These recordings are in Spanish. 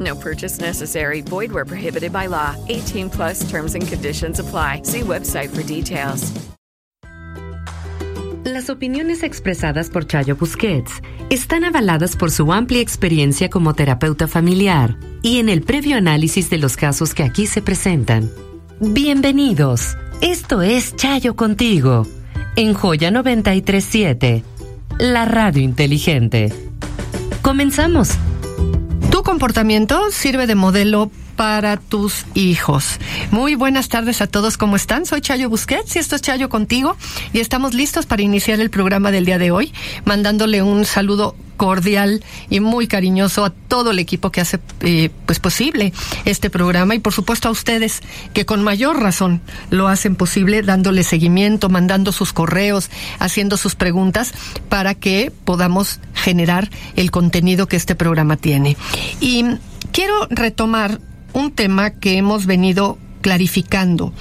No purchase necessary. Void where prohibited by law. 18 plus terms and conditions apply. See website for details. Las opiniones expresadas por Chayo Busquets están avaladas por su amplia experiencia como terapeuta familiar y en el previo análisis de los casos que aquí se presentan. Bienvenidos. Esto es Chayo contigo en Joya 937, la radio inteligente. Comenzamos. Tu comportamiento sirve de modelo para tus hijos. Muy buenas tardes a todos, ¿cómo están? Soy Chayo Busquets y esto es Chayo contigo y estamos listos para iniciar el programa del día de hoy, mandándole un saludo cordial y muy cariñoso a todo el equipo que hace eh, pues posible este programa y por supuesto a ustedes que con mayor razón lo hacen posible dándole seguimiento, mandando sus correos, haciendo sus preguntas para que podamos generar el contenido que este programa tiene. Y quiero retomar un tema que hemos venido clarificando,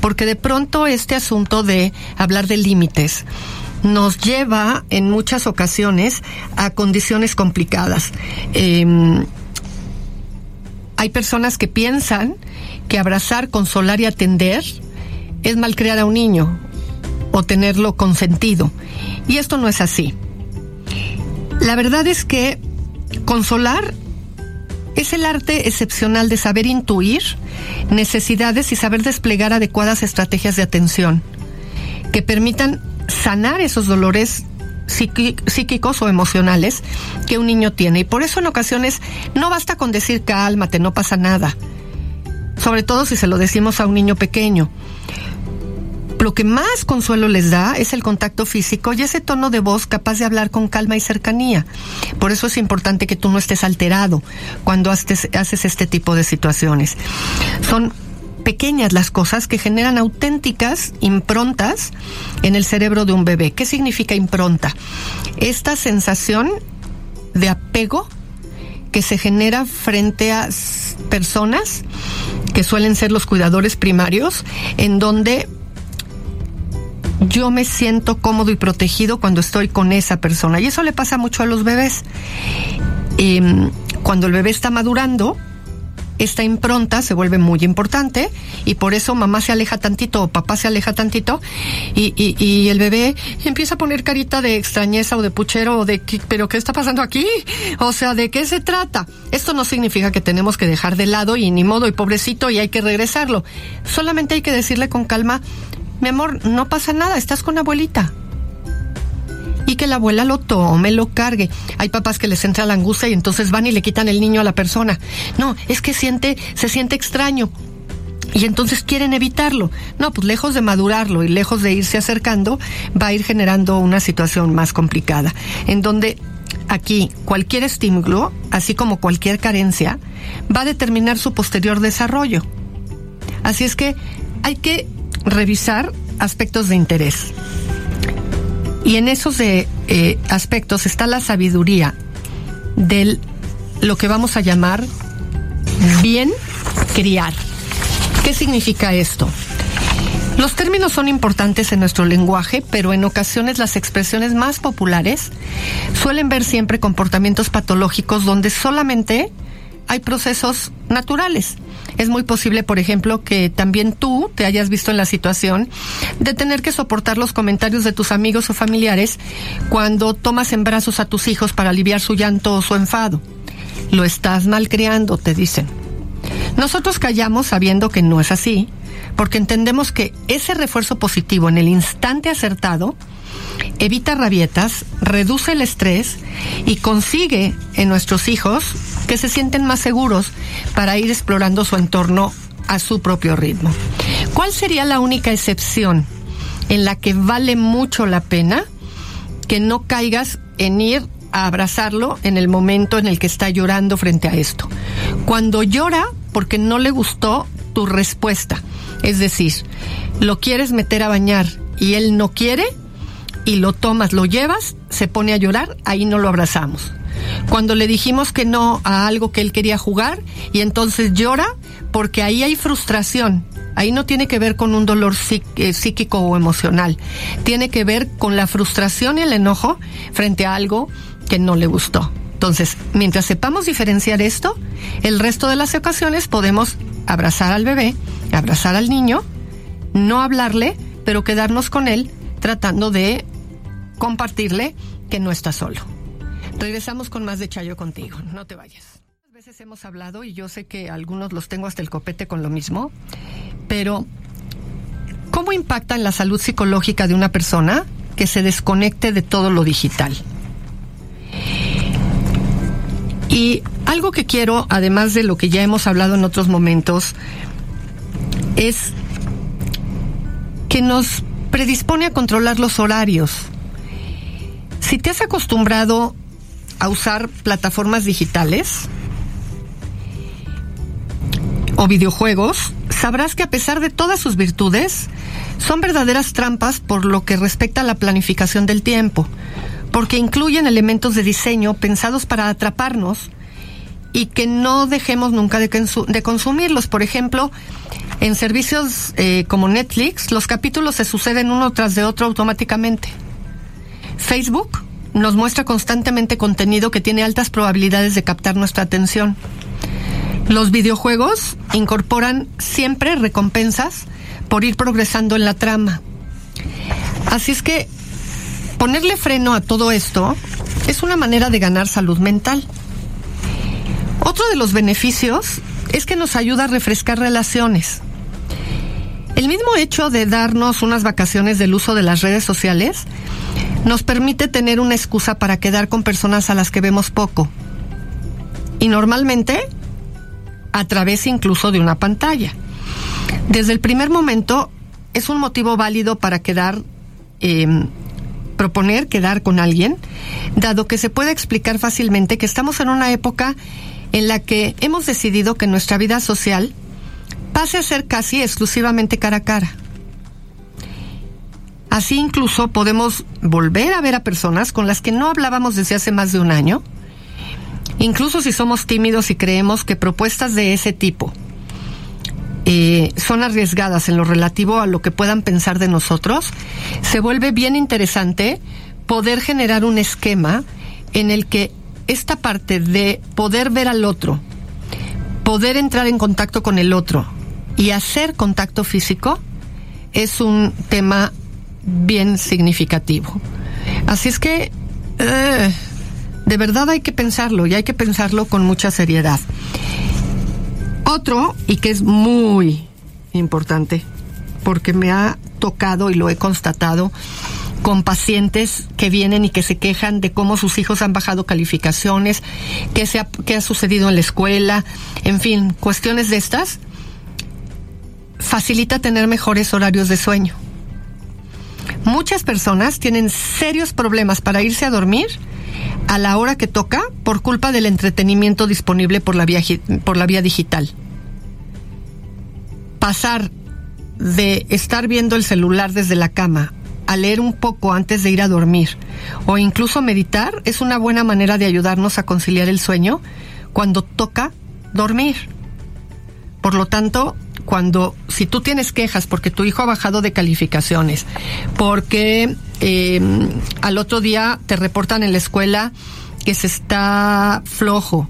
porque de pronto este asunto de hablar de límites nos lleva en muchas ocasiones a condiciones complicadas. Em, hay personas que piensan que abrazar, consolar y atender es malcriar a un niño o tenerlo consentido. Y esto no es así. La verdad es que consolar es el arte excepcional de saber intuir necesidades y saber desplegar adecuadas estrategias de atención que permitan sanar esos dolores psíquicos o emocionales que un niño tiene. Y por eso en ocasiones no basta con decir cálmate, no pasa nada. Sobre todo si se lo decimos a un niño pequeño. Lo que más consuelo les da es el contacto físico y ese tono de voz capaz de hablar con calma y cercanía. Por eso es importante que tú no estés alterado cuando haces, este tipo de situaciones. Son pequeñas las cosas que generan auténticas improntas en el cerebro de un bebé. ¿Qué significa impronta? Esta sensación de apego que se genera frente a personas que suelen ser los cuidadores primarios, en donde yo me siento cómodo y protegido cuando estoy con esa persona. Y eso le pasa mucho a los bebés. Em, cuando el bebé está madurando, esta impronta se vuelve muy importante y por eso mamá se aleja tantito o papá se aleja tantito y, y, el bebé empieza a poner carita de extrañeza o de puchero o de pero ¿qué está pasando aquí? O sea, ¿de qué se trata? Esto no significa que tenemos que dejar de lado y ni modo y pobrecito y hay que regresarlo. Solamente hay que decirle con calma, mi amor, no pasa nada, estás con abuelita. Y que la abuela lo tome, lo cargue. Hay papás que les entra la angustia y entonces van y le quitan el niño a la persona. No, es que siente, se siente extraño. Y entonces quieren evitarlo. No, pues lejos de madurarlo y lejos de irse acercando, va a ir generando una situación más complicada. En donde aquí cualquier estímulo, así como cualquier carencia, va a determinar su posterior desarrollo. Así es que hay que revisar aspectos de interés. Y en esos de, eh, aspectos está la sabiduría de lo que vamos a llamar bien criar. ¿Qué significa esto? Los términos son importantes en nuestro lenguaje, pero en ocasiones las expresiones más populares suelen ver siempre comportamientos patológicos donde solamente hay procesos naturales. Es muy posible, por ejemplo, que también tú te hayas visto en la situación de tener que soportar los comentarios de tus amigos o familiares cuando tomas en brazos a tus hijos para aliviar su llanto o su enfado. Lo estás malcriando, te dicen. Nosotros callamos sabiendo que no es así, porque entendemos que ese refuerzo positivo en el instante acertado evita rabietas, reduce el estrés y consigue en nuestros hijos que se sienten más seguros para ir explorando su entorno a su propio ritmo. ¿Cuál sería la única excepción en la que vale mucho la pena que no caigas en ir a abrazarlo en el momento en el que está llorando frente a esto? Cuando llora porque no le gustó tu respuesta, es decir, lo quieres meter a bañar y él no quiere, y lo tomas, lo llevas, se pone a llorar, ahí no lo abrazamos. Cuando le dijimos que no a algo que él quería jugar y entonces llora porque ahí hay frustración. Ahí no tiene que ver con un dolor eh, psíquico o emocional. Tiene que ver con la frustración y el enojo frente a algo que no le gustó. Entonces, mientras sepamos diferenciar esto, el resto de las ocasiones podemos abrazar al bebé, abrazar al niño, no hablarle, pero quedarnos con él tratando de compartirle que no está solo. Regresamos con más de Chayo contigo. No te vayas. A veces hemos hablado y yo sé que algunos los tengo hasta el copete con lo mismo, pero ¿cómo impacta en la salud psicológica de una persona que se desconecte de todo lo digital? Y algo que quiero, además de lo que ya hemos hablado en otros momentos, es que nos predispone a controlar los horarios. Si te has acostumbrado a usar plataformas digitales o videojuegos, sabrás que a pesar de todas sus virtudes, son verdaderas trampas por lo que respecta a la planificación del tiempo, porque incluyen elementos de diseño pensados para atraparnos y que no dejemos nunca de, de consumirlos. Por ejemplo, en servicios eh, como Netflix, los capítulos se suceden uno tras de otro automáticamente. Facebook nos muestra constantemente contenido que tiene altas probabilidades de captar nuestra atención. Los videojuegos incorporan siempre recompensas por ir progresando en la trama. Así es que ponerle freno a todo esto es una manera de ganar salud mental. Otro de los beneficios es que nos ayuda a refrescar relaciones. El mismo hecho de darnos unas vacaciones del uso de las redes sociales nos permite tener una excusa para quedar con personas a las que vemos poco. Y normalmente a través incluso de una pantalla. Desde el primer momento es un motivo válido para quedar, em, proponer quedar con alguien, dado que se puede explicar fácilmente que estamos en una época en la que hemos decidido que nuestra vida social pase a ser casi exclusivamente cara a cara. Así incluso podemos volver a ver a personas con las que no hablábamos desde hace más de un año, incluso si somos tímidos y creemos que propuestas de ese tipo eh, son arriesgadas en lo relativo a lo que puedan pensar de nosotros, se vuelve bien interesante poder generar un esquema en el que esta parte de poder ver al otro, poder entrar en contacto con el otro y hacer contacto físico es un tema bien significativo. Así es que eh, de verdad hay que pensarlo y hay que pensarlo con mucha seriedad. Otro, y que es muy importante, porque me ha tocado y lo he constatado, con pacientes que vienen y que se quejan de cómo sus hijos han bajado calificaciones, qué, se ha, qué ha sucedido en la escuela, en fin, cuestiones de estas, facilita tener mejores horarios de sueño. Muchas personas tienen serios problemas para irse a dormir a la hora que toca por culpa del entretenimiento disponible por la vía, digital. Pasar de estar viendo el celular desde la cama a leer un poco antes de ir a dormir o incluso meditar es una buena manera de ayudarnos a conciliar el sueño cuando toca dormir. Por lo tanto, cuando, si tú tienes quejas porque tu hijo ha bajado de calificaciones, porque em, al otro día te reportan en la escuela que se está flojo,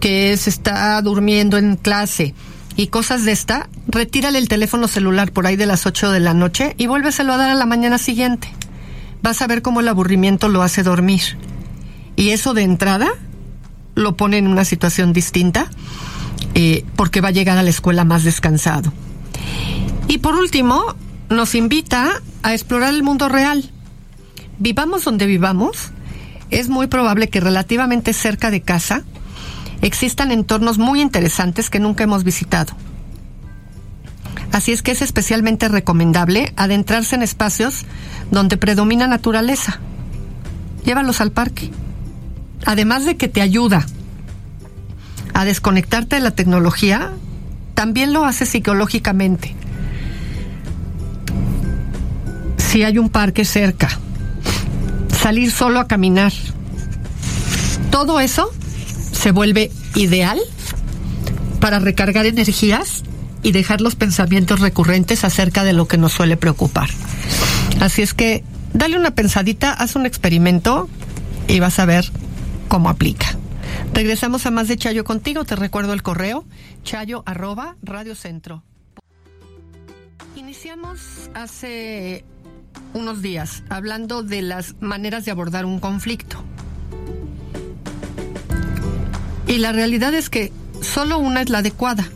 que se está durmiendo en clase y cosas de esta, retírale el teléfono celular por ahí de las 8 de la noche y vuélveselo a dar a la mañana siguiente. Vas a ver cómo el aburrimiento lo hace dormir. Y eso de entrada lo pone en una situación distinta eh, porque va a llegar a la escuela más descansado. Y por último, nos invita a explorar el mundo real. Vivamos donde vivamos, es muy probable que relativamente cerca de casa existan entornos muy interesantes que nunca hemos visitado. Así es que es especialmente recomendable adentrarse en espacios donde predomina naturaleza. Llévalos al parque. Además de que te ayuda a desconectarte de la tecnología, también lo hace psicológicamente. Si hay un parque cerca, salir solo a caminar, todo eso se vuelve ideal para recargar energías y dejar los pensamientos recurrentes acerca de lo que nos suele preocupar. Así es que dale una pensadita, haz un experimento y vas a ver cómo aplica. Regresamos a más de Chayo contigo. Te recuerdo el correo chayo arroba radio centro. Iniciamos hace unos días hablando de las maneras de abordar un conflicto. Y la realidad es que solo una es la adecuada,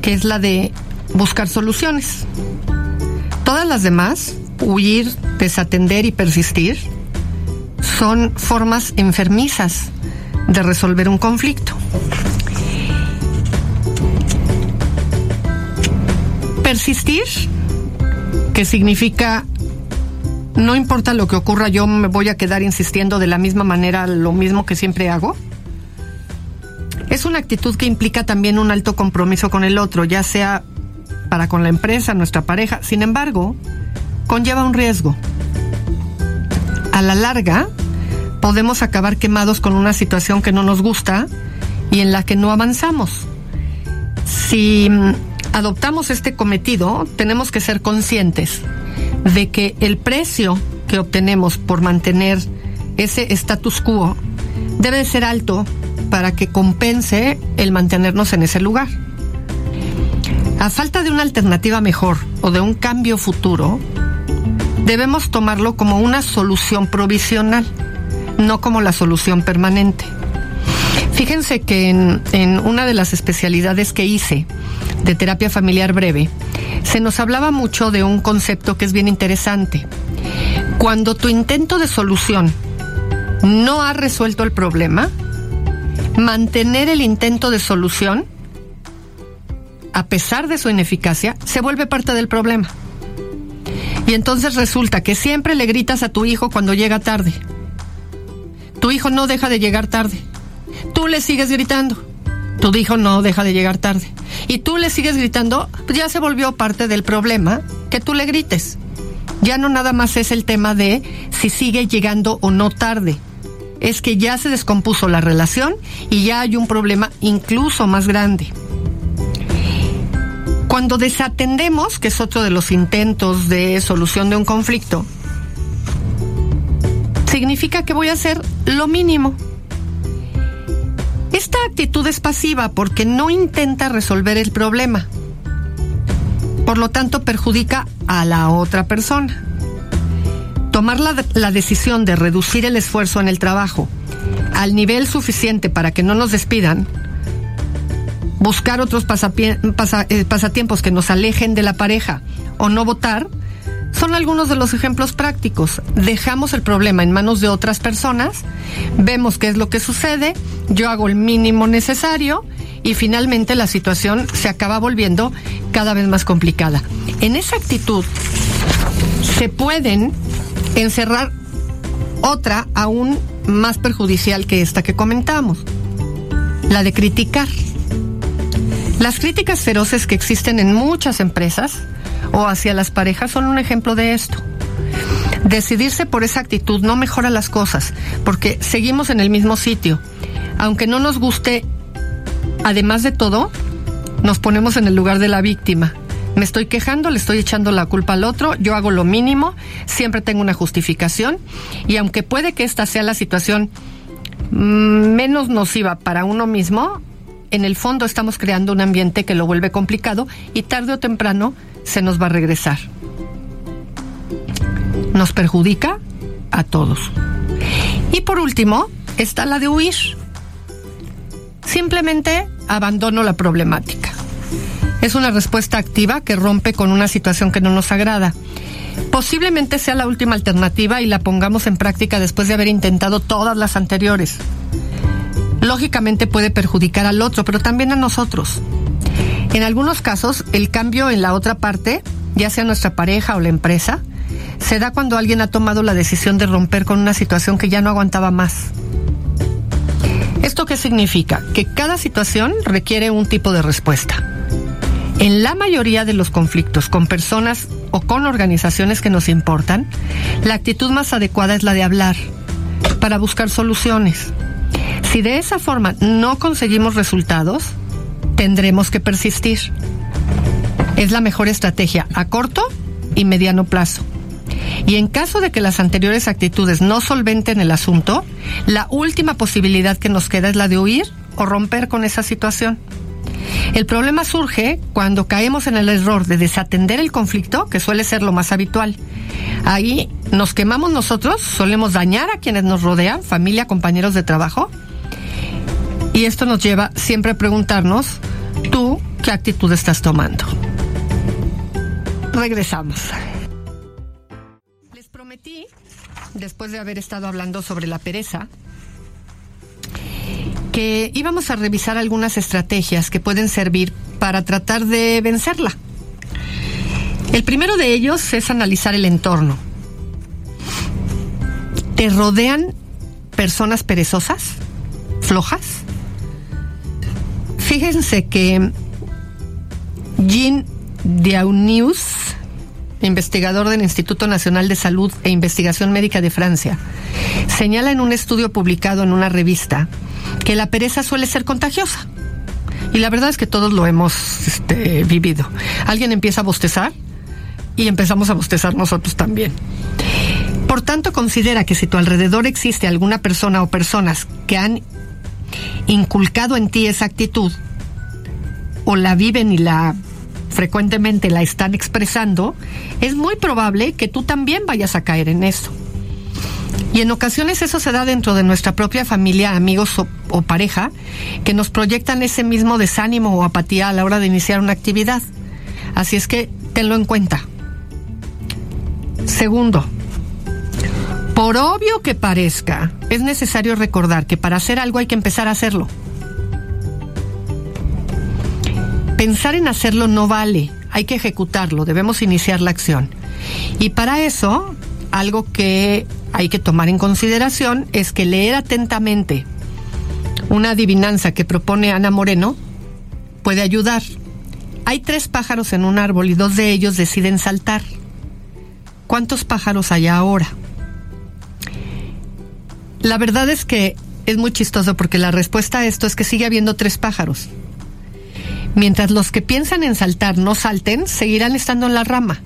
que es la de buscar soluciones. Todas las demás, huir, desatender y persistir, son formas enfermizas de resolver un conflicto. Persistir, que significa no importa lo que ocurra, yo me voy a quedar insistiendo de la misma manera lo mismo que siempre hago. Es una actitud que implica también un alto compromiso con el otro, ya sea para con la empresa, nuestra pareja. Sin embargo, conlleva un riesgo. A la larga, podemos acabar quemados con una situación que no nos gusta y en la que no avanzamos. Si mm, adoptamos este cometido, tenemos que ser conscientes de que el precio que obtenemos por mantener ese status quo debe ser alto para que compense el mantenernos en ese lugar. A falta de una alternativa mejor o de un cambio futuro, debemos tomarlo como una solución provisional no como la solución permanente. Fíjense que en, una de las especialidades que hice de terapia familiar breve, se nos hablaba mucho de un concepto que es bien interesante. Cuando tu intento de solución no ha resuelto el problema, mantener el intento de solución, a pesar de su ineficacia, se vuelve parte del problema. Y entonces resulta que siempre le gritas a tu hijo cuando llega tarde tu hijo no deja de llegar tarde. Tú le sigues gritando. Tu hijo no deja de llegar tarde. Y tú le sigues gritando, ya se volvió parte del problema que tú le grites. Ya no nada más es el tema de si sigue llegando o no tarde. Es que ya se descompuso la relación y ya hay un problema incluso más grande. Cuando desatendemos, que es otro de los intentos de solución de un conflicto, significa que voy a hacer lo mínimo. Esta actitud es pasiva porque no intenta resolver el problema. Por lo tanto, perjudica a la otra persona. Tomar la, decisión de reducir el esfuerzo en el trabajo al nivel suficiente para que no nos despidan, buscar otros eh, pasatiempos que nos alejen de la pareja o no votar, son algunos de los ejemplos prácticos. Dejamos el problema en manos de otras personas, vemos qué es lo que sucede, yo hago el mínimo necesario y finalmente la situación se acaba volviendo cada vez más complicada. En esa actitud se pueden encerrar otra aún más perjudicial que esta que comentamos, la de criticar. Las críticas feroces que existen en muchas empresas o hacia las parejas son un ejemplo de esto. Decidirse por esa actitud no mejora las cosas, porque seguimos en el mismo sitio. Aunque no nos guste, además de todo, nos ponemos en el lugar de la víctima. Me estoy quejando, le estoy echando la culpa al otro, yo hago lo mínimo, siempre tengo una justificación, y aunque puede que esta sea la situación mm, menos nociva para uno mismo, en el fondo estamos creando un ambiente que lo vuelve complicado y tarde o temprano se nos va a regresar. Nos perjudica a todos. Y por último, está la de huir. Simplemente abandono la problemática. Es una respuesta activa que rompe con una situación que no nos agrada. Posiblemente sea la última alternativa y la pongamos en práctica después de haber intentado todas las anteriores. Lógicamente puede perjudicar al otro, pero también a nosotros. En algunos casos, el cambio en la otra parte, ya sea nuestra pareja o la empresa, se da cuando alguien ha tomado la decisión de romper con una situación que ya no aguantaba más. ¿Esto qué significa? Que cada situación requiere un tipo de respuesta. En la mayoría de los conflictos con personas o con organizaciones que nos importan, la actitud más adecuada es la de hablar para buscar soluciones. Si de esa forma no conseguimos resultados, tendremos que persistir. Es la mejor estrategia a corto y mediano plazo. Y en caso de que las anteriores actitudes no solventen el asunto, la última posibilidad que nos queda es la de huir o romper con esa situación. El problema surge cuando caemos en el error de desatender el conflicto, que suele ser lo más habitual. Ahí nos quemamos nosotros, solemos dañar a quienes nos rodean, familia, compañeros de trabajo. Y esto nos lleva siempre a preguntarnos, ¿tú qué actitud estás tomando? Regresamos. Les prometí, después de haber estado hablando sobre la pereza, que íbamos a revisar algunas estrategias que pueden servir para tratar de vencerla. El primero de ellos es analizar el entorno. ¿Te rodean personas perezosas? ¿Flojas? Fíjense que Jean Diaunius, investigador del Instituto Nacional de Salud e Investigación Médica de Francia, señala en un estudio publicado en una revista que la pereza suele ser contagiosa. Y la verdad es que todos lo hemos este, vivido. Alguien empieza a bostezar y empezamos a bostezar nosotros también. Por tanto, considera que si tu alrededor existe alguna persona o personas que han inculcado en ti esa actitud, o la viven y la frecuentemente la están expresando, es muy probable que tú también vayas a caer en eso. Y en ocasiones eso se da dentro de nuestra propia familia, amigos o, pareja, que nos proyectan ese mismo desánimo o apatía a la hora de iniciar una actividad. Así es que tenlo en cuenta. Segundo, por obvio que parezca, es necesario recordar que para hacer algo hay que empezar a hacerlo. Pensar en hacerlo no vale, hay que ejecutarlo, debemos iniciar la acción. Y para eso, algo que hay que tomar en consideración es que leer atentamente una adivinanza que propone Ana Moreno puede ayudar. Hay tres pájaros en un árbol y dos de ellos deciden saltar. ¿Cuántos pájaros hay ahora? La verdad es que es muy chistoso porque la respuesta a esto es que sigue habiendo tres pájaros. Mientras los que piensan en saltar no salten, seguirán estando en la rama.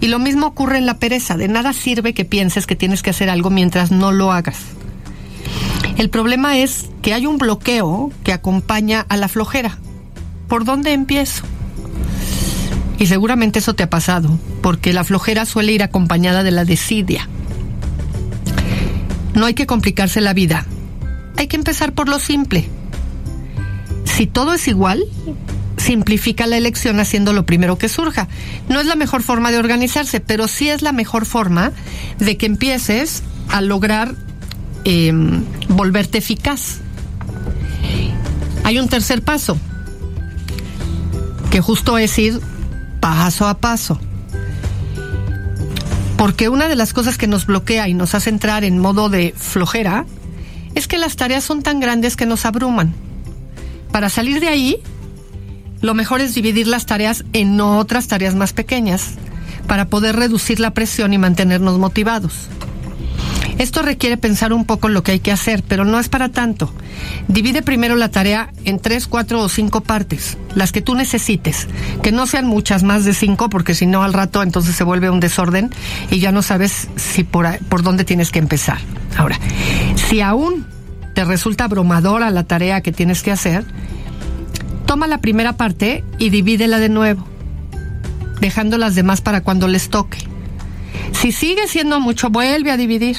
Y lo mismo ocurre en la pereza. De nada sirve que pienses que tienes que hacer algo mientras no lo hagas. El problema es que hay un bloqueo que acompaña a la flojera. ¿Por dónde empiezo? Y seguramente eso te ha pasado, porque la flojera suele ir acompañada de la desidia. No hay que complicarse la vida. Hay que empezar por lo simple. Si todo es igual, simplifica la elección haciendo lo primero que surja. No es la mejor forma de organizarse, pero sí es la mejor forma de que empieces a lograr em, volverte eficaz. Hay un tercer paso, que justo es ir paso a paso. Porque una de las cosas que nos bloquea y nos hace entrar en modo de flojera es que las tareas son tan grandes que nos abruman. Para salir de ahí, lo mejor es dividir las tareas en otras tareas más pequeñas para poder reducir la presión y mantenernos motivados. Esto requiere pensar un poco lo que hay que hacer, pero no es para tanto. Divide primero la tarea en tres, cuatro o cinco partes, las que tú necesites, que no sean muchas, más de cinco, porque si no al rato entonces se vuelve un desorden y ya no sabes si por, por dónde tienes que empezar. Ahora, si aún te resulta abrumadora la tarea que tienes que hacer, toma la primera parte y divídela de nuevo, dejando las demás para cuando les toque. Si sigue siendo mucho, vuelve a dividir.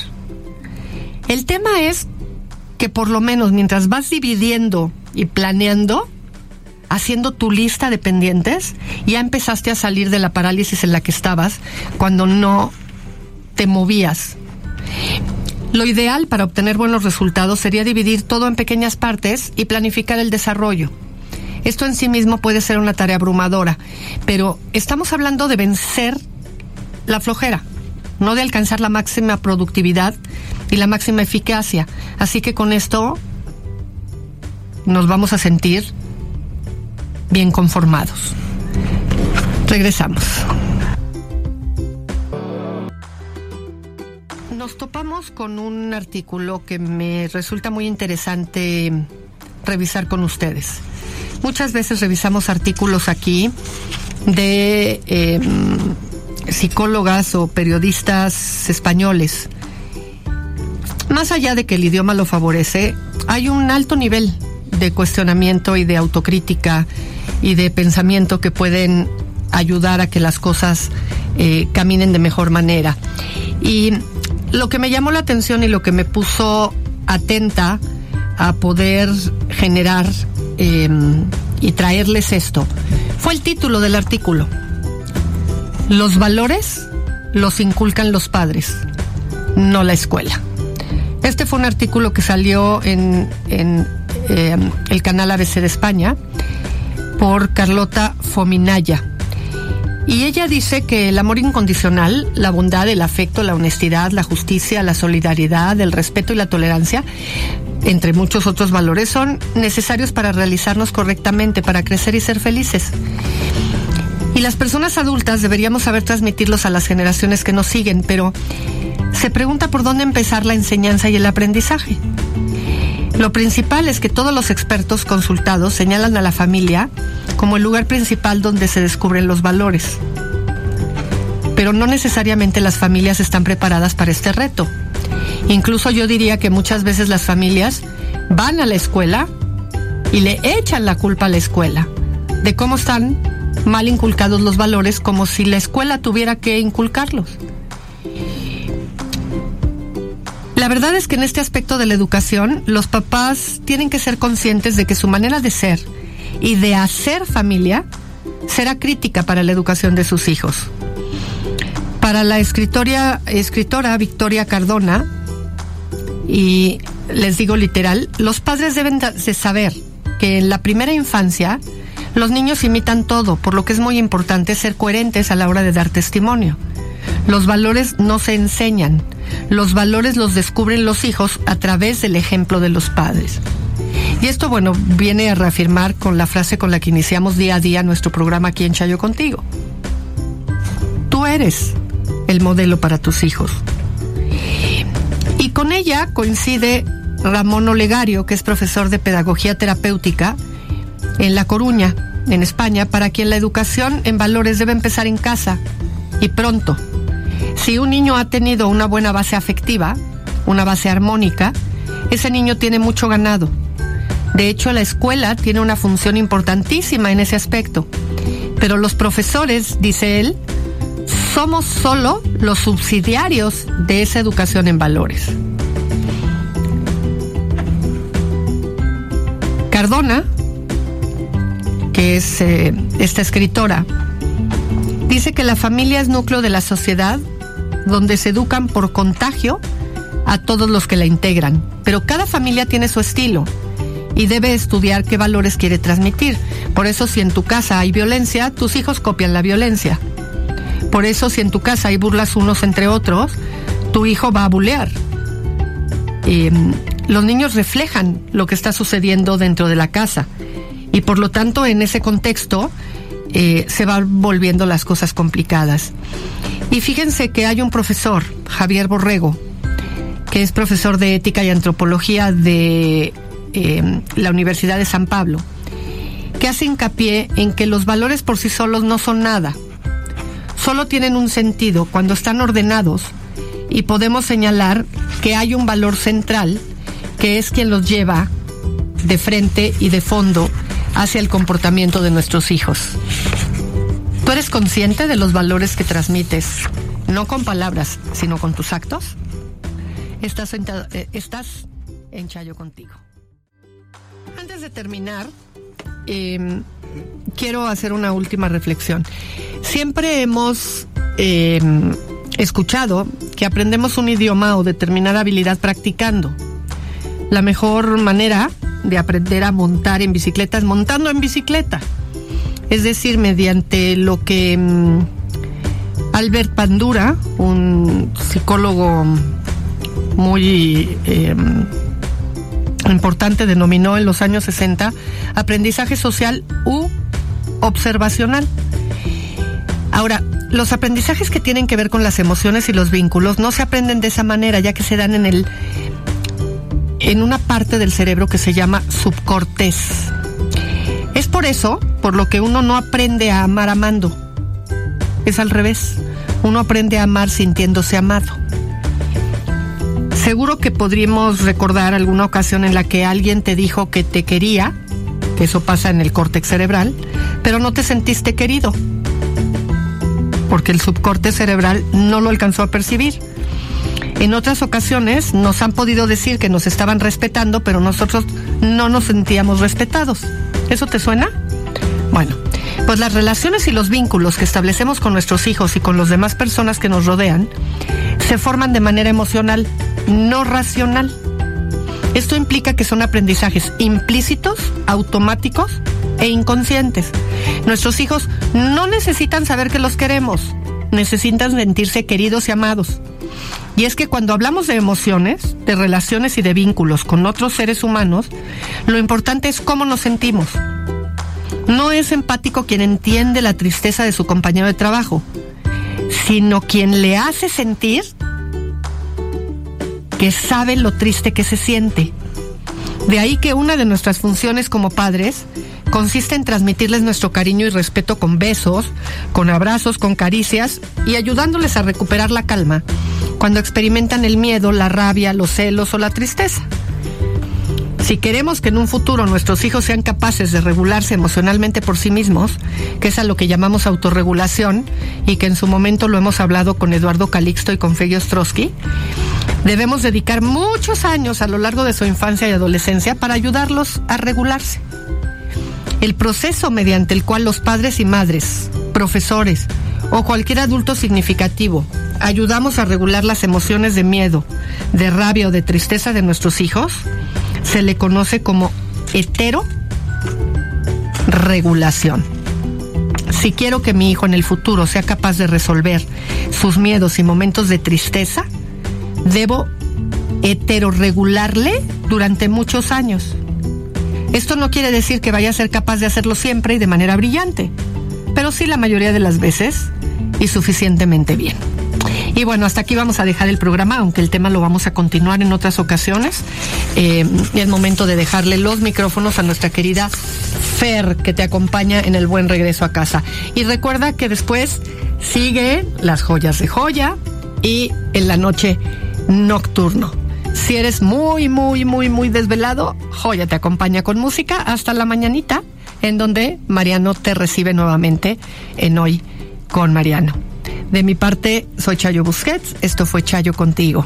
El tema es que por lo menos mientras vas dividiendo y planeando, haciendo tu lista de pendientes, ya empezaste a salir de la parálisis en la que estabas cuando no te movías. Lo ideal para obtener buenos resultados sería dividir todo en pequeñas partes y planificar el desarrollo. Esto en sí mismo puede ser una tarea abrumadora, pero estamos hablando de vencer la flojera, no de alcanzar la máxima productividad y la máxima eficacia. Así que con esto nos vamos a sentir bien conformados. Regresamos. Nos topamos con un artículo que me resulta muy interesante revisar con ustedes. Muchas veces revisamos artículos aquí de em, psicólogas o periodistas españoles. Más allá de que el idioma lo favorece, hay un alto nivel de cuestionamiento y de autocrítica y de pensamiento que pueden ayudar a que las cosas eh, caminen de mejor manera. Y lo que me llamó la atención y lo que me puso atenta a poder generar Em, y traerles esto fue el título del artículo. Los valores los inculcan los padres, no la escuela. Este fue un artículo que salió en, em, el canal ABC de España por Carlota Fominaya. Y ella dice que el amor incondicional, la bondad, el afecto, la honestidad, la justicia, la solidaridad, el respeto y la tolerancia entre muchos otros valores, son necesarios para realizarnos correctamente, para crecer y ser felices. Y las personas adultas deberíamos saber transmitirlos a las generaciones que nos siguen, pero se pregunta por dónde empezar la enseñanza y el aprendizaje. Lo principal es que todos los expertos consultados señalan a la familia como el lugar principal donde se descubren los valores. Pero no necesariamente las familias están preparadas para este reto. Incluso yo diría que muchas veces las familias van a la escuela y le echan la culpa a la escuela de cómo están mal inculcados los valores como si la escuela tuviera que inculcarlos. La verdad es que en este aspecto de la educación los papás tienen que ser conscientes de que su manera de ser y de hacer familia será crítica para la educación de sus hijos. Para la escritora, escritora Victoria Cardona, y les digo literal, los padres deben de saber que en la primera infancia los niños imitan todo, por lo que es muy importante ser coherentes a la hora de dar testimonio. Los valores no se enseñan, los valores los descubren los hijos a través del ejemplo de los padres. Y esto, bueno, viene a reafirmar con la frase con la que iniciamos día a día nuestro programa aquí en Chayo Contigo. Tú eres el modelo para tus hijos. Y con ella coincide Ramón Olegario, que es profesor de Pedagogía Terapéutica en La Coruña, en España, para quien la educación en valores debe empezar en casa y pronto. Si un niño ha tenido una buena base afectiva, una base armónica, ese niño tiene mucho ganado. De hecho, la escuela tiene una función importantísima en ese aspecto. Pero los profesores, dice él, somos solo los subsidiarios de esa educación en valores. Cardona, que es eh, esta escritora, dice que la familia es núcleo de la sociedad donde se educan por contagio a todos los que la integran, pero cada familia tiene su estilo y debe estudiar qué valores quiere transmitir. Por eso si en tu casa hay violencia, tus hijos copian la violencia. Por eso si en tu casa hay burlas unos entre otros, tu hijo va a bulear. Em, los niños reflejan lo que está sucediendo dentro de la casa y por lo tanto en ese contexto eh, se van volviendo las cosas complicadas. Y fíjense que hay un profesor, Javier Borrego, que es profesor de ética y antropología de em, la Universidad de San Pablo, que hace hincapié en que los valores por sí solos no son nada, solo tienen un sentido cuando están ordenados y podemos señalar que hay un valor central que es quien los lleva de frente y de fondo hacia el comportamiento de nuestros hijos. ¿Tú eres consciente de los valores que transmites, no con palabras, sino con tus actos? Estás en, eh, estás en Chayo contigo. Antes de terminar, eh, quiero hacer una última reflexión. Siempre hemos eh, escuchado que aprendemos un idioma o determinada habilidad practicando. La mejor manera de aprender a montar en bicicleta es montando en bicicleta. Es decir, mediante lo que mm, Albert Pandura, un psicólogo muy eh, importante, denominó en los años 60 aprendizaje social u observacional. Ahora, los aprendizajes que tienen que ver con las emociones y los vínculos no se aprenden de esa manera, ya que se dan en el en una parte del cerebro que se llama subcortés. Es por eso por lo que uno no aprende a amar amando. Es al revés. Uno aprende a amar sintiéndose amado. Seguro que podríamos recordar alguna ocasión en la que alguien te dijo que te quería, que eso pasa en el córtex cerebral, pero no te sentiste querido, porque el subcorte cerebral no lo alcanzó a percibir. En otras ocasiones nos han podido decir que nos estaban respetando, pero nosotros no nos sentíamos respetados. ¿Eso te suena? Bueno, pues las relaciones y los vínculos que establecemos con nuestros hijos y con las demás personas que nos rodean se forman de manera emocional, no racional. Esto implica que son aprendizajes implícitos, automáticos e inconscientes. Nuestros hijos no necesitan saber que los queremos, necesitan sentirse queridos y amados. Y es que cuando hablamos de emociones, de relaciones y de vínculos con otros seres humanos, lo importante es cómo nos sentimos. No es empático quien entiende la tristeza de su compañero de trabajo, sino quien le hace sentir que sabe lo triste que se siente. De ahí que una de nuestras funciones como padres consiste en transmitirles nuestro cariño y respeto con besos, con abrazos, con caricias y ayudándoles a recuperar la calma cuando experimentan el miedo, la rabia, los celos o la tristeza. Si queremos que en un futuro nuestros hijos sean capaces de regularse emocionalmente por sí mismos, que es a lo que llamamos autorregulación, y que en su momento lo hemos hablado con Eduardo Calixto y con Fegio Ostrowski, debemos dedicar muchos años a lo largo de su infancia y adolescencia para ayudarlos a regularse. El proceso mediante el cual los padres y madres, profesores o cualquier adulto significativo ayudamos a regular las emociones de miedo, de rabia o de tristeza de nuestros hijos, se le conoce como hetero regulación. Si quiero que mi hijo en el futuro sea capaz de resolver sus miedos y momentos de tristeza, debo heteroregularle durante muchos años. Esto no quiere decir que vaya a ser capaz de hacerlo siempre y de manera brillante, pero sí la mayoría de las veces y suficientemente bien. Y bueno, hasta aquí vamos a dejar el programa, aunque el tema lo vamos a continuar en otras ocasiones. Eh, es momento de dejarle los micrófonos a nuestra querida Fer, que te acompaña en el buen regreso a casa. Y recuerda que después sigue las joyas de joya y en la noche nocturno. Si eres muy, muy, muy, muy desvelado, Joya te acompaña con música hasta la mañanita, en donde Mariano te recibe nuevamente en Hoy con Mariano. De mi parte, soy Chayo Busquets. Esto fue Chayo contigo.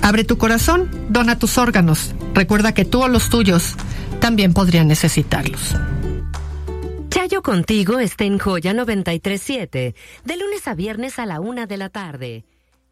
Abre tu corazón, dona tus órganos. Recuerda que tú o los tuyos también podrían necesitarlos. Chayo contigo está en Joya 937, de lunes a viernes a la una de la tarde.